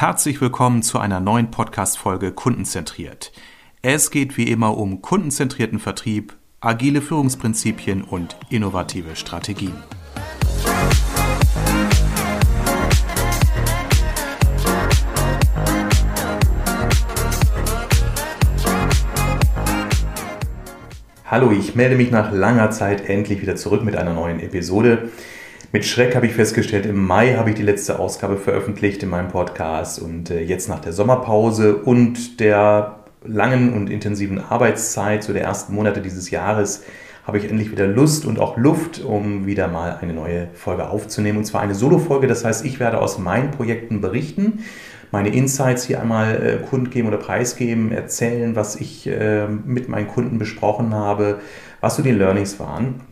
Herzlich willkommen zu einer neuen Podcast-Folge Kundenzentriert. Es geht wie immer um kundenzentrierten Vertrieb, agile Führungsprinzipien und innovative Strategien. Hallo, ich melde mich nach langer Zeit endlich wieder zurück mit einer neuen Episode. Mit Schreck habe ich festgestellt, im Mai habe ich die letzte Ausgabe veröffentlicht in meinem Podcast und äh, jetzt nach der Sommerpause und der langen und intensiven Arbeitszeit, so der ersten Monate dieses Jahres, habe ich endlich wieder Lust und auch Luft, um wieder mal eine neue Folge aufzunehmen. Und zwar eine Solo-Folge, das heißt, ich werde aus meinen Projekten berichten, meine Insights hier einmal äh, kundgeben oder preisgeben, erzählen, was ich äh, mit meinen Kunden besprochen habe, was so die Learnings waren.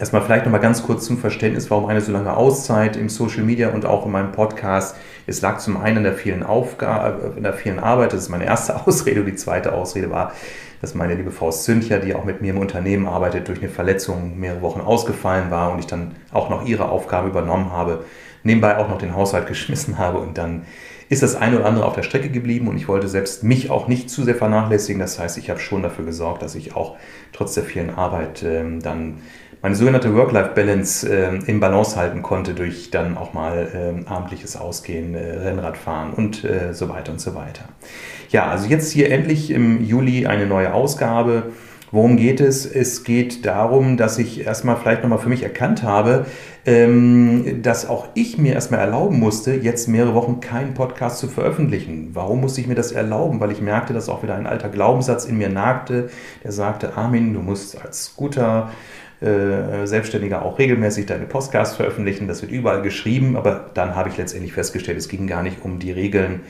Erstmal vielleicht nochmal ganz kurz zum Verständnis, warum eine so lange Auszeit im Social Media und auch in meinem Podcast. Es lag zum einen in der vielen Aufgabe, in der vielen Arbeit, das ist meine erste Ausrede. Und die zweite Ausrede war, dass meine liebe Frau Zündcher, die auch mit mir im Unternehmen arbeitet, durch eine Verletzung mehrere Wochen ausgefallen war und ich dann auch noch ihre Aufgabe übernommen habe, nebenbei auch noch den Haushalt geschmissen habe und dann ist das eine oder andere auf der Strecke geblieben und ich wollte selbst mich auch nicht zu sehr vernachlässigen. Das heißt, ich habe schon dafür gesorgt, dass ich auch trotz der vielen Arbeit ähm, dann meine sogenannte Work-Life-Balance äh, im Balance halten konnte durch dann auch mal äh, abendliches Ausgehen, äh, Rennradfahren und äh, so weiter und so weiter. Ja, also jetzt hier endlich im Juli eine neue Ausgabe. Worum geht es? Es geht darum, dass ich erstmal vielleicht nochmal für mich erkannt habe, ähm, dass auch ich mir erstmal erlauben musste, jetzt mehrere Wochen keinen Podcast zu veröffentlichen. Warum musste ich mir das erlauben? Weil ich merkte, dass auch wieder ein alter Glaubenssatz in mir nagte, der sagte, Armin, du musst als guter äh, Selbstständiger auch regelmäßig deine Podcasts veröffentlichen. Das wird überall geschrieben, aber dann habe ich letztendlich festgestellt, es ging gar nicht um die Regeln,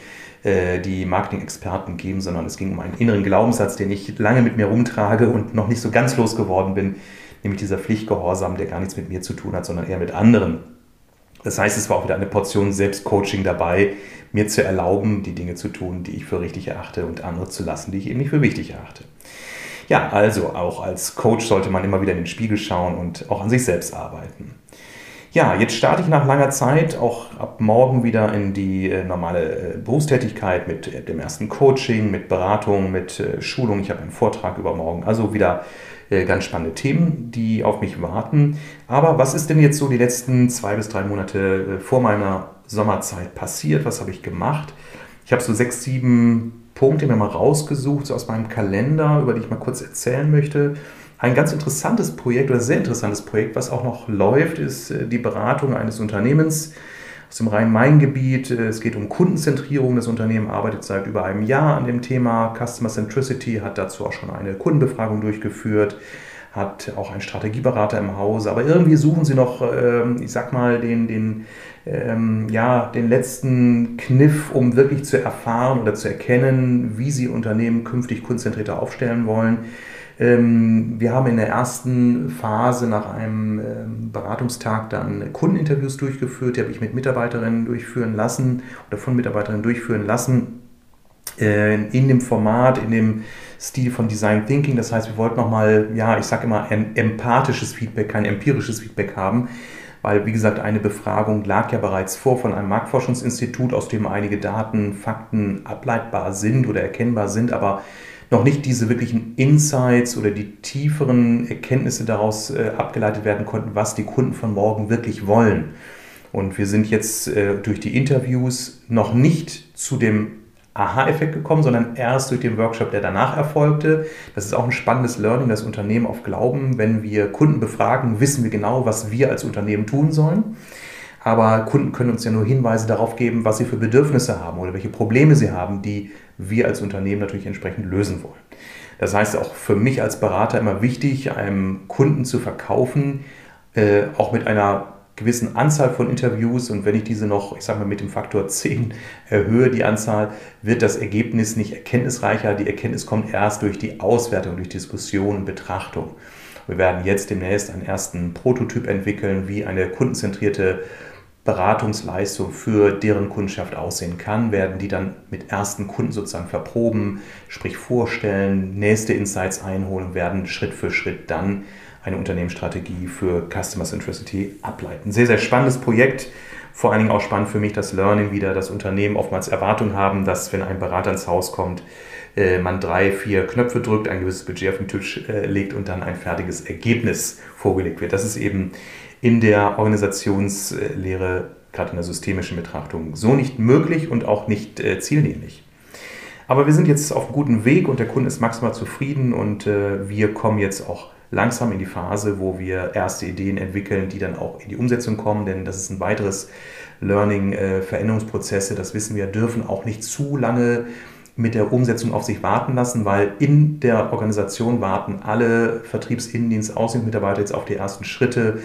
äh, die Marketing-Experten geben, sondern es ging um einen inneren Glaubenssatz, den ich lange mit mir rumtrage und noch nicht so ganz losgeworden bin, nämlich dieser Pflichtgehorsam, der gar nichts mit mir zu tun hat, sondern eher mit anderen. Das heißt, es war auch wieder eine Portion Selbstcoaching dabei, mir zu erlauben, die Dinge zu tun, die ich für richtig erachte und andere zu lassen, die ich eben nicht für wichtig erachte. Ja, also auch als Coach sollte man immer wieder in den Spiegel schauen und auch an sich selbst arbeiten. Ja, jetzt starte ich nach langer Zeit auch ab morgen wieder in die äh, normale äh, Berufstätigkeit mit äh, dem ersten Coaching, mit Beratung, mit Schulung. Ich habe einen Vortrag übermorgen. Also wieder ganz spannende Themen, die auf mich warten. Aber was ist denn jetzt so die letzten zwei bis drei Monate vor meiner Sommerzeit passiert? Was habe ich gemacht? Ich habe so sechs, sieben Punkte mir mal rausgesucht, so aus meinem Kalender, über die ich mal kurz erzählen möchte. Ein ganz interessantes Projekt oder sehr interessantes Projekt, was auch noch läuft, ist äh, die Beratung eines Unternehmens aus dem Rhein-Main-Gebiet. Äh, es geht um Kundenzentrierung. Das Unternehmen arbeitet seit über einem Jahr an dem Thema Customer Centricity, hat dazu auch schon eine Kundenbefragung durchgeführt, hat auch einen Strategieberater im Hause. Aber irgendwie suchen sie noch, ähm, ich sag mal, den, den ähm, ja, den letzten Kniff, um wirklich zu erfahren oder zu erkennen, wie sie Unternehmen künftig kundenzentrierter aufstellen wollen. Ähm, wir haben in der ersten Phase nach einem ähm, Beratungstag dann Kundeninterviews durchgeführt, die habe ich mit Mitarbeiterinnen durchführen lassen oder von Mitarbeiterinnen durchführen lassen äh, in dem Format, in dem Stil von Design Thinking. Das heißt, wir wollten nochmal, ja, ich sage immer, ein empathisches Feedback, kein empirisches Feedback haben weil, wie gesagt, eine Befragung lag ja bereits vor von einem Marktforschungsinstitut, aus dem einige Daten, Fakten ableitbar sind oder erkennbar sind, aber noch nicht diese wirklichen Insights oder die tieferen Erkenntnisse daraus äh, abgeleitet werden konnten, was die Kunden von morgen wirklich wollen. Und wir sind jetzt äh, durch die Interviews noch nicht zu dem Aha-Effekt gekommen, sondern erst durch den Workshop, der danach erfolgte. Das ist auch ein spannendes Learning, das Unternehmen auf Glauben. Wenn wir Kunden befragen, wissen wir genau, was wir als Unternehmen tun sollen. Aber Kunden können uns ja nur Hinweise darauf geben, was sie für Bedürfnisse haben oder welche Probleme sie haben, die wir als Unternehmen natürlich entsprechend lösen wollen. Das heißt auch für mich als Berater immer wichtig, einem Kunden zu verkaufen, äh, auch mit einer gewissen Anzahl von Interviews und wenn ich diese noch, ich sage mal, mit dem Faktor 10 erhöhe, die Anzahl, wird das Ergebnis nicht erkenntnisreicher. Die Erkenntnis kommt erst durch die Auswertung, durch Diskussion und Betrachtung. Wir werden jetzt demnächst einen ersten Prototyp entwickeln, wie eine kundenzentrierte Beratungsleistung für deren Kundschaft aussehen kann, werden die dann mit ersten Kunden sozusagen verproben, sprich vorstellen, nächste Insights einholen, werden Schritt für Schritt dann eine Unternehmensstrategie für Customer Centricity ableiten. Sehr, sehr spannendes Projekt, vor allen Dingen auch spannend für mich das Learning wieder, dass Unternehmen oftmals Erwartungen haben, dass wenn ein Berater ins Haus kommt, äh, man drei, vier Knöpfe drückt, ein gewisses Budget auf den Tisch äh, legt und dann ein fertiges Ergebnis vorgelegt wird. Das ist eben in der Organisationslehre, gerade in der systemischen Betrachtung, so nicht möglich und auch nicht äh, zieldienlich. Aber wir sind jetzt auf einem guten Weg und der Kunde ist maximal zufrieden und wir kommen jetzt auch langsam in die Phase, wo wir erste Ideen entwickeln, die dann auch in die Umsetzung kommen, denn das ist ein weiteres Learning, Veränderungsprozesse, das wissen wir, dürfen auch nicht zu lange mit der Umsetzung auf sich warten lassen, weil in der Organisation warten alle Vertriebsinnendienst, Außenmitarbeiter jetzt auf die ersten Schritte,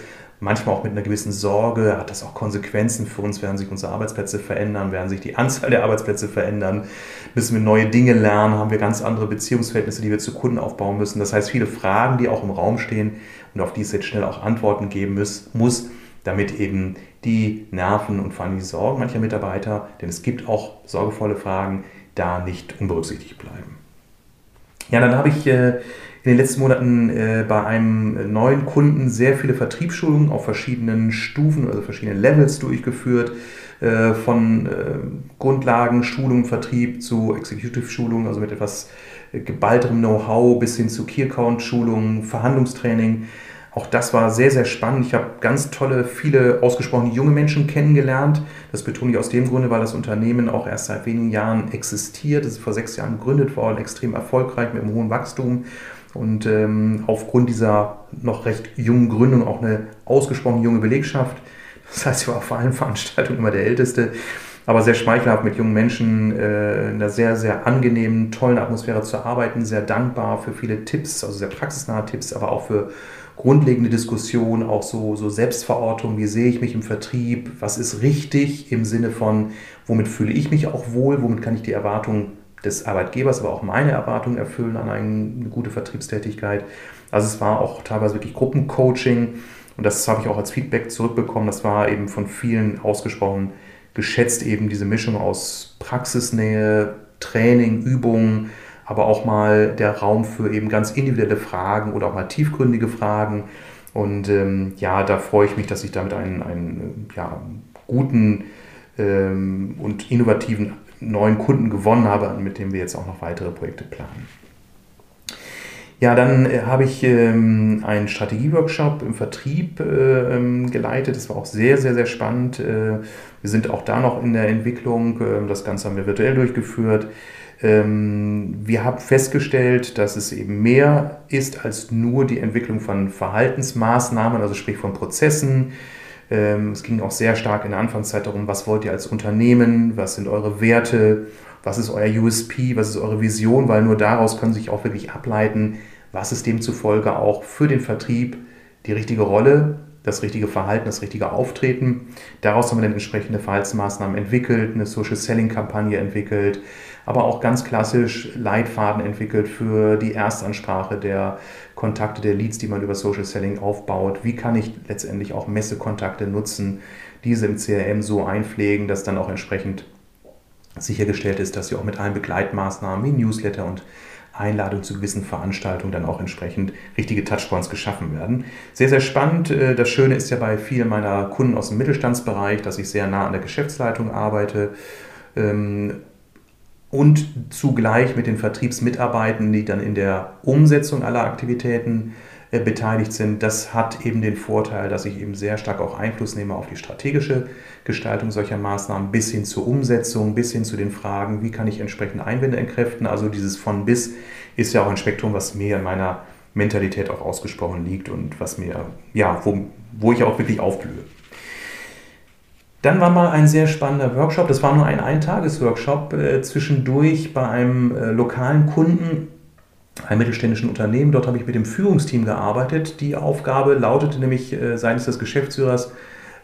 manchmal auch mit einer gewissen Sorge, hat das auch Konsequenzen für uns, werden sich unsere Arbeitsplätze verändern, werden sich die Anzahl der Arbeitsplätze verändern, müssen wir neue Dinge lernen, haben wir ganz andere Beziehungsverhältnisse, die wir zu Kunden aufbauen müssen. Das heißt, viele Fragen, die auch im Raum stehen und auf die es jetzt schnell auch Antworten geben muss, muss damit eben die Nerven und vor allem die Sorgen mancher Mitarbeiter, denn es gibt auch sorgevolle Fragen, da nicht unberücksichtigt bleiben. Ja, dann habe ich äh, in den letzten Monaten äh, bei einem neuen Kunden sehr viele Vertriebsschulungen auf verschiedenen Stufen, also verschiedenen Levels durchgeführt. Äh, von Grundlagen, Schulung, Vertrieb zu Executive-Schulungen, also mit etwas geballterem Know-how bis hin zu Key-Account-Schulungen, Verhandlungstraining. Auch das war sehr, sehr spannend. Ich habe ganz tolle, viele ausgesprochen junge Menschen kennengelernt. Das betone ich aus dem Grunde, weil das Unternehmen auch erst seit wenigen Jahren existiert. Es ist vor sechs Jahren gegründet worden, extrem erfolgreich mit einem hohen Wachstum und ähm, aufgrund dieser noch recht jungen Gründung auch eine ausgesprochen junge Belegschaft. Das heißt, ich war auf allen Veranstaltungen immer der Älteste, aber sehr schmeichelhaft mit jungen Menschen äh, in einer sehr, sehr angenehmen, tollen Atmosphäre zu arbeiten, sehr dankbar für viele Tipps, also sehr praxisnahe Tipps, aber auch für grundlegende Diskussion, auch so, so Selbstverortung, wie sehe ich mich im Vertrieb, was ist richtig im Sinne von, womit fühle ich mich auch wohl, womit kann ich die Erwartungen des Arbeitgebers, aber auch meine Erwartungen erfüllen an eine gute Vertriebstätigkeit. Also es war auch teilweise wirklich Gruppencoaching und das habe ich auch als Feedback zurückbekommen. Das war eben von vielen ausgesprochen geschätzt, eben diese Mischung aus Praxisnähe, Training, Übungen, aber auch mal der Raum für eben ganz individuelle Fragen oder auch mal tiefgründige Fragen. Und ähm, ja, da freue ich mich, dass ich damit einen, einen ja, guten ähm, und innovativen neuen Kunden gewonnen habe, mit dem wir jetzt auch noch weitere Projekte planen. Ja, dann äh, habe ich ähm, einen Strategieworkshop im Vertrieb äh, ähm, geleitet. Das war auch sehr, sehr, sehr spannend. Äh, wir sind auch da noch in der Entwicklung. Äh, das Ganze haben wir virtuell durchgeführt. Ähm, wir haben festgestellt, dass es eben mehr ist als nur die Entwicklung von Verhaltensmaßnahmen, also sprich von Prozessen. Ähm, es ging auch sehr stark in der Anfangszeit darum, was wollt ihr als Unternehmen, was sind eure Werte, was ist euer USP, was ist eure Vision, weil nur daraus können sich auch wirklich ableiten, was ist demzufolge auch für den Vertrieb die richtige Rolle, das richtige Verhalten, das richtige Auftreten. Daraus haben wir dann entsprechende Verhaltensmaßnahmen entwickelt, eine Social Selling Kampagne entwickelt, aber auch ganz klassisch Leitfaden entwickelt für die Erstansprache der Kontakte, der Leads, die man über Social Selling aufbaut. Wie kann ich letztendlich auch Messekontakte nutzen, diese im CRM so einpflegen, dass dann auch entsprechend sichergestellt ist, dass sie auch mit allen Begleitmaßnahmen wie Newsletter und Einladung zu gewissen Veranstaltungen dann auch entsprechend richtige Touchpoints geschaffen werden. Sehr, sehr spannend. Äh, das Schöne ist ja bei vielen meiner Kunden aus dem Mittelstandsbereich, dass ich sehr nah an der Geschäftsleitung arbeite ähm, und zugleich mit den Vertriebsmitarbeitenden, die dann in der Umsetzung aller Aktivitäten äh, beteiligt sind. Das hat eben den Vorteil, dass ich eben sehr stark auch Einfluss nehme auf die strategische Gestaltung solcher Maßnahmen bis hin zur Umsetzung, bis hin zu den Fragen, wie kann ich entsprechend Einwände entkräften. Also dieses von bis ist ja auch ein Spektrum, was mir in meiner Mentalität auch ausgesprochen liegt und was mir, ja, wo, wo ich auch wirklich aufblühe. Dann war mal ein sehr spannender Workshop, das war nur ein Eintages-Workshop, äh, zwischendurch bei einem äh, lokalen Kunden, einem mittelständischen Unternehmen. Dort habe ich mit dem Führungsteam gearbeitet. Die Aufgabe lautete nämlich äh, seitens des Geschäftsführers,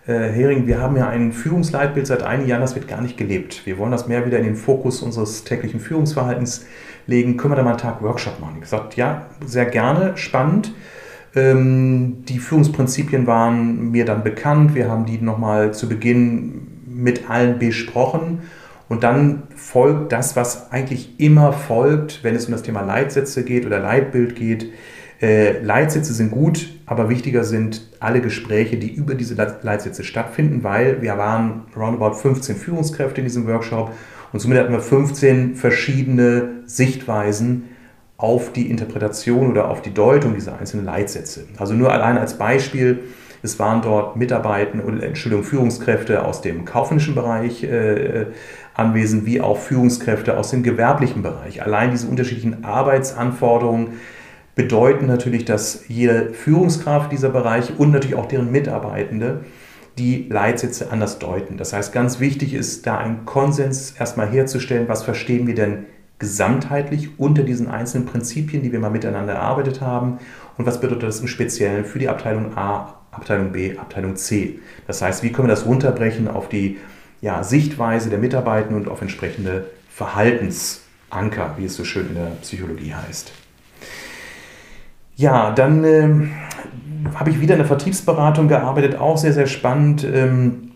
äh, Hering, wir haben ja ein Führungsleitbild seit einigen Jahren, das wird gar nicht gelebt. Wir wollen das mehr wieder in den Fokus unseres täglichen Führungsverhaltens legen. Können wir da mal einen Tag Workshop machen? Ich gesagt, ja, sehr gerne, spannend. Ähm, die Führungsprinzipien waren mir dann bekannt. Wir haben die nochmal zu Beginn mit allen besprochen. Und dann folgt das, was eigentlich immer folgt, wenn es um das Thema Leitsätze geht oder Leitbild geht. Äh, Leitsätze sind gut, aber wichtiger sind alle Gespräche, die über diese Leitsätze stattfinden, weil wir waren roundabout 15 Führungskräfte in diesem Workshop und somit hatten wir 15 verschiedene Sichtweisen auf die Interpretation oder auf die Deutung dieser einzelnen Leitsätze. Also nur allein als Beispiel, es waren dort Mitarbeiter oder Entschuldigung, Führungskräfte aus dem kaufmännischen Bereich äh, anwesend, wie auch Führungskräfte aus dem gewerblichen Bereich. Allein diese unterschiedlichen Arbeitsanforderungen bedeuten natürlich, dass jede Führungskraft dieser Bereich und natürlich auch deren Mitarbeitende die Leitsätze anders deuten. Das heißt, ganz wichtig ist, da einen Konsens erstmal herzustellen, was verstehen wir denn gesamtheitlich unter diesen einzelnen Prinzipien, die wir mal miteinander erarbeitet haben und was bedeutet das im Speziellen für die Abteilung A, Abteilung B, Abteilung C. Das heißt, wie können wir das runterbrechen auf die ja, Sichtweise der Mitarbeiter und auf entsprechende Verhaltensanker, wie es so schön in der Psychologie heißt. Ja, dann äh, habe ich wieder in der Vertriebsberatung gearbeitet, auch sehr, sehr spannend. Ähm,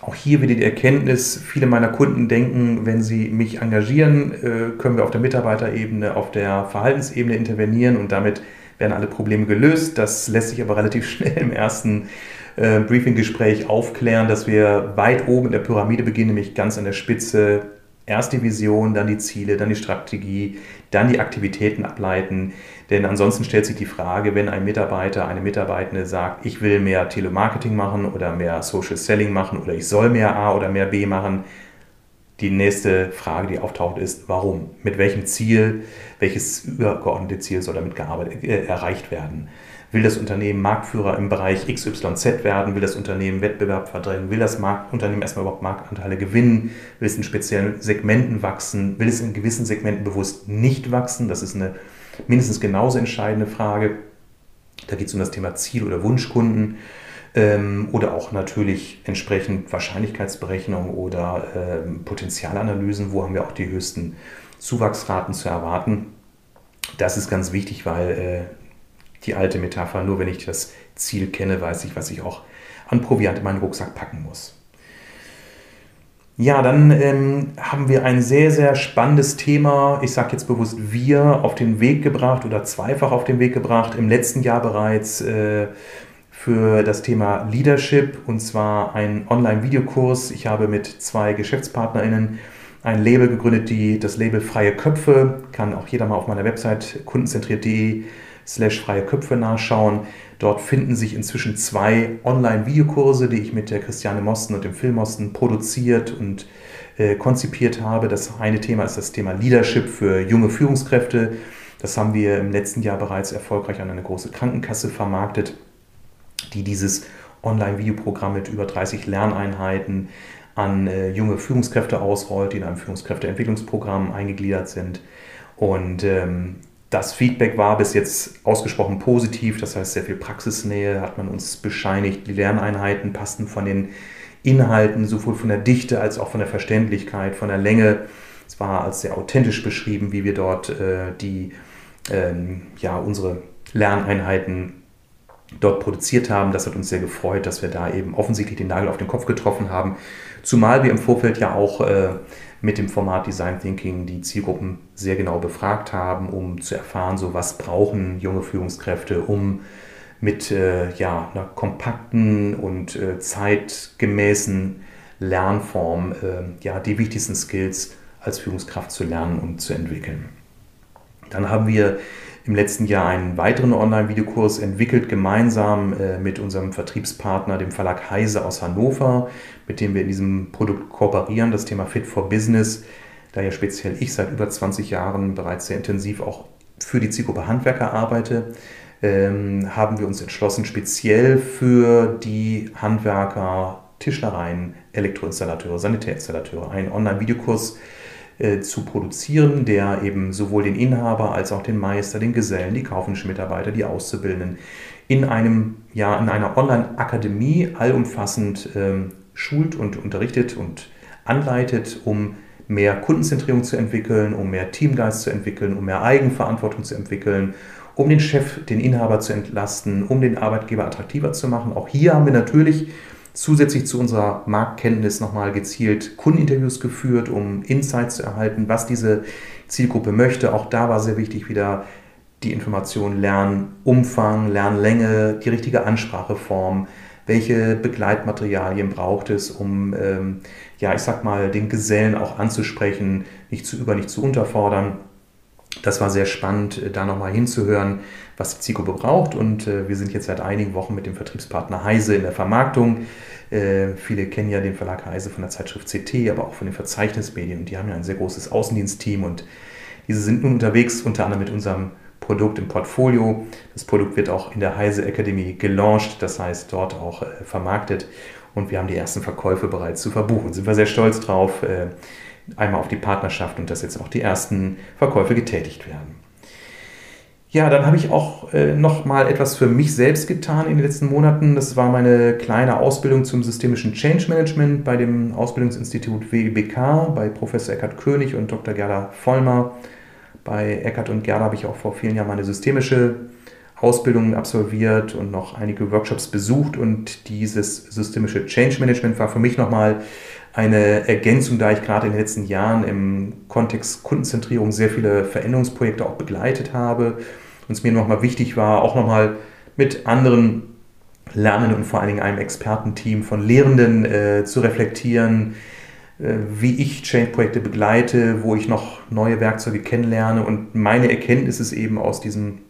auch hier wieder die Erkenntnis, viele meiner Kunden denken, wenn sie mich engagieren, äh, können wir auf der Mitarbeiterebene, auf der Verhaltensebene intervenieren und damit werden alle Probleme gelöst. Das lässt sich aber relativ schnell im ersten äh, Briefinggespräch aufklären, dass wir weit oben in der Pyramide beginnen, nämlich ganz an der Spitze. Erst die Vision, dann die Ziele, dann die Strategie, dann die Aktivitäten ableiten. Denn ansonsten stellt sich die Frage, wenn ein Mitarbeiter, eine Mitarbeitende sagt, ich will mehr Telemarketing machen oder mehr Social Selling machen oder ich soll mehr A oder mehr B machen, die nächste Frage, die auftaucht, ist, warum? Mit welchem Ziel? Welches übergeordnete Ziel soll damit gearbeitet, äh, erreicht werden? Will das Unternehmen Marktführer im Bereich XYZ werden? Will das Unternehmen Wettbewerb verdrängen? Will das Markt Unternehmen erstmal überhaupt Marktanteile gewinnen? Will es in speziellen Segmenten wachsen? Will es in gewissen Segmenten bewusst nicht wachsen? Das ist eine mindestens genauso entscheidende Frage. Da geht es um das Thema Ziel- oder Wunschkunden ähm, oder auch natürlich entsprechend Wahrscheinlichkeitsberechnung oder ähm, Potenzialanalysen, wo haben wir auch die höchsten Zuwachsraten zu erwarten. Das ist ganz wichtig, weil äh, die alte Metapher, nur wenn ich das Ziel kenne, weiß ich, was ich auch an Proviant in meinen Rucksack packen muss. Ja, dann ähm, haben wir ein sehr, sehr spannendes Thema, ich sage jetzt bewusst wir, auf den Weg gebracht oder zweifach auf den Weg gebracht, im letzten Jahr bereits äh, für das Thema Leadership und zwar ein Online-Videokurs. Ich habe mit zwei GeschäftspartnerInnen ein Label gegründet, die das Label Freie Köpfe, kann auch jeder mal auf meiner Website kundenzentriert.de slash freie Köpfe nachschauen. Dort finden sich inzwischen zwei Online-Videokurse, die ich mit der Christiane Mosten und dem Phil Mosten produziert und äh, konzipiert habe. Das eine Thema ist das Thema Leadership für junge Führungskräfte. Das haben wir im letzten Jahr bereits erfolgreich an eine große Krankenkasse vermarktet, die dieses Online-Videoprogramm mit über 30 Lerneinheiten an äh, junge Führungskräfte ausrollt, die in einem Führungskräfteentwicklungsprogramm eingegliedert sind. Und ähm, das Feedback war bis jetzt ausgesprochen positiv, das heißt sehr viel Praxisnähe hat man uns bescheinigt. Die Lerneinheiten passten von den Inhalten, sowohl von der Dichte als auch von der Verständlichkeit, von der Länge. Es war als sehr authentisch beschrieben, wie wir dort äh, die, ähm, ja, unsere Lerneinheiten dort produziert haben. Das hat uns sehr gefreut, dass wir da eben offensichtlich den Nagel auf den Kopf getroffen haben. Zumal wir im Vorfeld ja auch äh, mit dem Format Design Thinking die Zielgruppen sehr genau befragt haben, um zu erfahren, so was brauchen junge Führungskräfte, um mit äh, ja, einer kompakten und äh, zeitgemäßen Lernform äh, ja, die wichtigsten Skills als Führungskraft zu lernen und zu entwickeln. Dann haben wir im letzten Jahr einen weiteren Online-Videokurs entwickelt, gemeinsam äh, mit unserem Vertriebspartner, dem Verlag Heise aus Hannover, mit dem wir in diesem Produkt kooperieren, das Thema Fit for Business. Da ja speziell ich seit über 20 Jahren bereits sehr intensiv auch für die Zielgruppe Handwerker arbeite, ähm, haben wir uns entschlossen, speziell für die Handwerker, Tischlereien, Elektroinstallateure, Sanitärinstallateure einen Online-Videokurs äh, äh, zu produzieren, der eben sowohl den Inhaber als auch den Meister, den Gesellen, die kaufmännischen Mitarbeiter, die Auszubildenden in einem ja in einer Online-Akademie allumfassend ähm, schult und unterrichtet und anleitet, um mehr Kundenzentrierung zu entwickeln, um mehr Teamgeist zu entwickeln, um mehr Eigenverantwortung zu entwickeln, um den Chef, den Inhaber zu entlasten, um den Arbeitgeber attraktiver zu machen. Auch hier haben wir natürlich zusätzlich zu unserer Marktkenntnis nochmal gezielt Kundeninterviews geführt, um Insights zu erhalten, was diese Zielgruppe möchte. Auch da war sehr wichtig, wieder die Information Lernumfang, Lernlänge, die richtige Anspracheform, welche Begleitmaterialien braucht es, um, ähm, ja, ich sag mal, den Gesellen auch anzusprechen, nicht zu über, nicht zu unterfordern. Das war sehr spannend, äh, da nochmal hinzuhören, was die Zielgruppe braucht. Und äh, wir sind jetzt seit einigen Wochen mit dem Vertriebspartner Heise in der Vermarktung. Äh, viele kennen ja den Verlag Heise von der Zeitschrift CT, aber auch von den Verzeichnismedien. Und die haben ja ein sehr großes Außendienstteam und diese sind nun unterwegs, unter anderem mit unserem Produkt im Portfolio. Das Produkt wird auch in der Heise Academy gelauncht, das heißt dort auch äh, vermarktet. Und wir haben die ersten Verkäufe bereits zu verbuchen. Sind wir sehr stolz drauf. Äh, einmal auf die Partnerschaft und dass jetzt auch die ersten Verkäufe getätigt werden. Ja, dann habe ich auch äh, noch mal etwas für mich selbst getan in den letzten Monaten. Das war meine kleine Ausbildung zum systemischen Change Management bei dem Ausbildungsinstitut WBK bei Professor Eckhard König und Dr. Gerda Vollmer. Bei Eckhard und Gerda habe ich auch vor vielen Jahren meine systemische Ausbildung absolviert und noch einige Workshops besucht und dieses systemische Change Management war für mich nochmal eine Ergänzung, da ich gerade in den letzten Jahren im Kontext Kundenzentrierung sehr viele Veränderungsprojekte auch begleitet habe und es mir nochmal wichtig war, auch nochmal mit anderen Lernenden und vor allen Dingen einem Expertenteam von Lehrenden äh, zu reflektieren, äh, wie ich Change-Projekte begleite, wo ich noch neue Werkzeuge kennenlerne und meine Erkenntnis ist eben aus diesen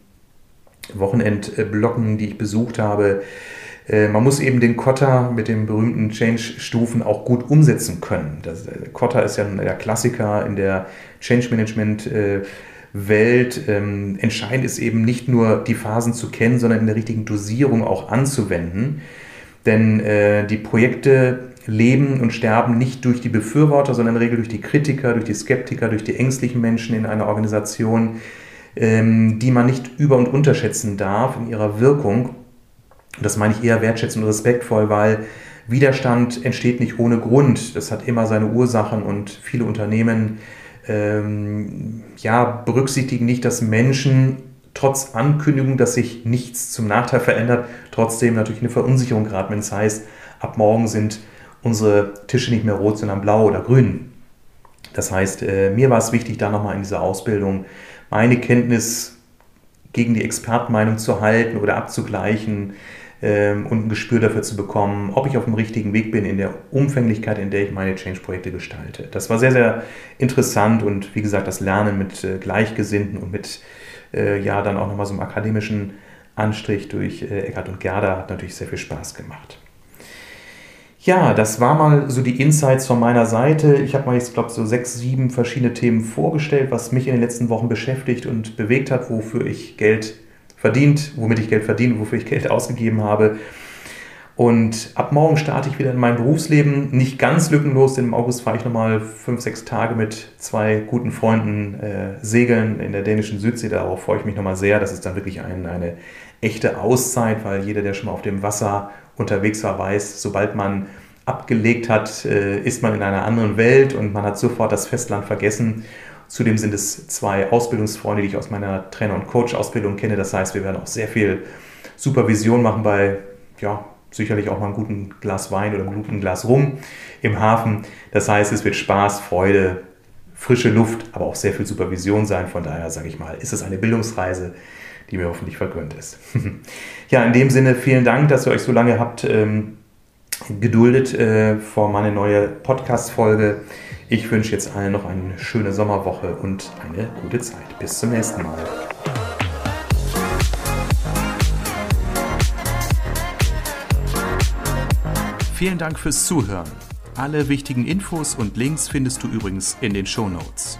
Wochenendblocken, die ich besucht habe. Äh, man muss eben den Kotter mit den berühmten Change-Stufen auch gut umsetzen können. Das, äh, Kotter ist ja der Klassiker in der Change-Management- Welt. Ähm, entscheidend ist eben nicht nur die Phasen zu kennen, sondern in der richtigen Dosierung auch anzuwenden. Denn äh, die Projekte leben und sterben nicht durch die Befürworter, sondern in der Regel durch die Kritiker, durch die Skeptiker, durch die ängstlichen Menschen in einer Organisation. Ähm, die man nicht über- und unterschätzen darf in ihrer Wirkung. Und das meine ich eher wertschätzend und respektvoll, weil Widerstand entsteht nicht ohne Grund. Das hat immer seine Ursachen und viele Unternehmen ähm, ja, berücksichtigen nicht, dass Menschen trotz Ankündigung, dass sich nichts zum Nachteil verändert, trotzdem natürlich eine Verunsicherung geraten, wenn es heißt, ab morgen sind unsere Tische nicht mehr rot, sondern blau oder grün. Das heißt, äh, mir war es wichtig, da nochmal in dieser Ausbildung meine Kenntnis gegen die Expertenmeinung zu halten oder abzugleichen ähm, und ein Gespür dafür zu bekommen, ob ich auf dem richtigen Weg bin in der Umfänglichkeit, in der ich meine Change-Projekte gestalte. Das war sehr, sehr interessant und wie gesagt, das Lernen mit äh, Gleichgesinnten und mit äh, ja dann auch nochmal so einem akademischen Anstrich durch äh, und Gerda hat natürlich sehr viel Spaß gemacht. Ja, das war mal so die Insights von meiner Seite. Ich habe mal jetzt, glaube ich, so sechs, sieben verschiedene Themen vorgestellt, was mich in den letzten Wochen beschäftigt und bewegt hat, wofür ich Geld verdient, womit ich Geld verdiene, wofür ich Geld ausgegeben habe. Und ab morgen starte ich wieder in mein Berufsleben. Nicht ganz lückenlos, denn im August fahre ich nochmal fünf, sechs Tage mit zwei guten Freunden äh, segeln in der dänischen Südsee. Darauf freue ich mich nochmal sehr. Das ist dann wirklich ein, eine echte Auszeit, weil jeder, der schon mal auf dem Wasser unterwegs war, weiß, sobald man abgelegt hat, äh, ist man in einer anderen Welt und man hat sofort das Festland vergessen. Zudem sind es zwei Ausbildungsfreunde, die ich aus meiner Trainer- und Coach-Ausbildung kenne. Das heißt, wir werden auch sehr viel Supervision machen bei, ja, sicherlich auch mal einem guten Glas Wein oder einem guten Glas Rum im Hafen. Das heißt, es wird Spaß, Freude, frische Luft, aber auch sehr viel Supervision sein. Von daher sage ich mal, ist es eine Bildungsreise, die mir hoffentlich vergönnt ist. ja, in dem Sinne vielen Dank, dass ihr euch so lange habt ähm, geduldet äh, vor meine neue Podcast-Folge. Ich wünsche jetzt allen noch eine schöne Sommerwoche und eine gute Zeit. Bis zum nächsten Mal. Vielen Dank fürs Zuhören. Alle wichtigen Infos und Links findest du übrigens in den Show Notes.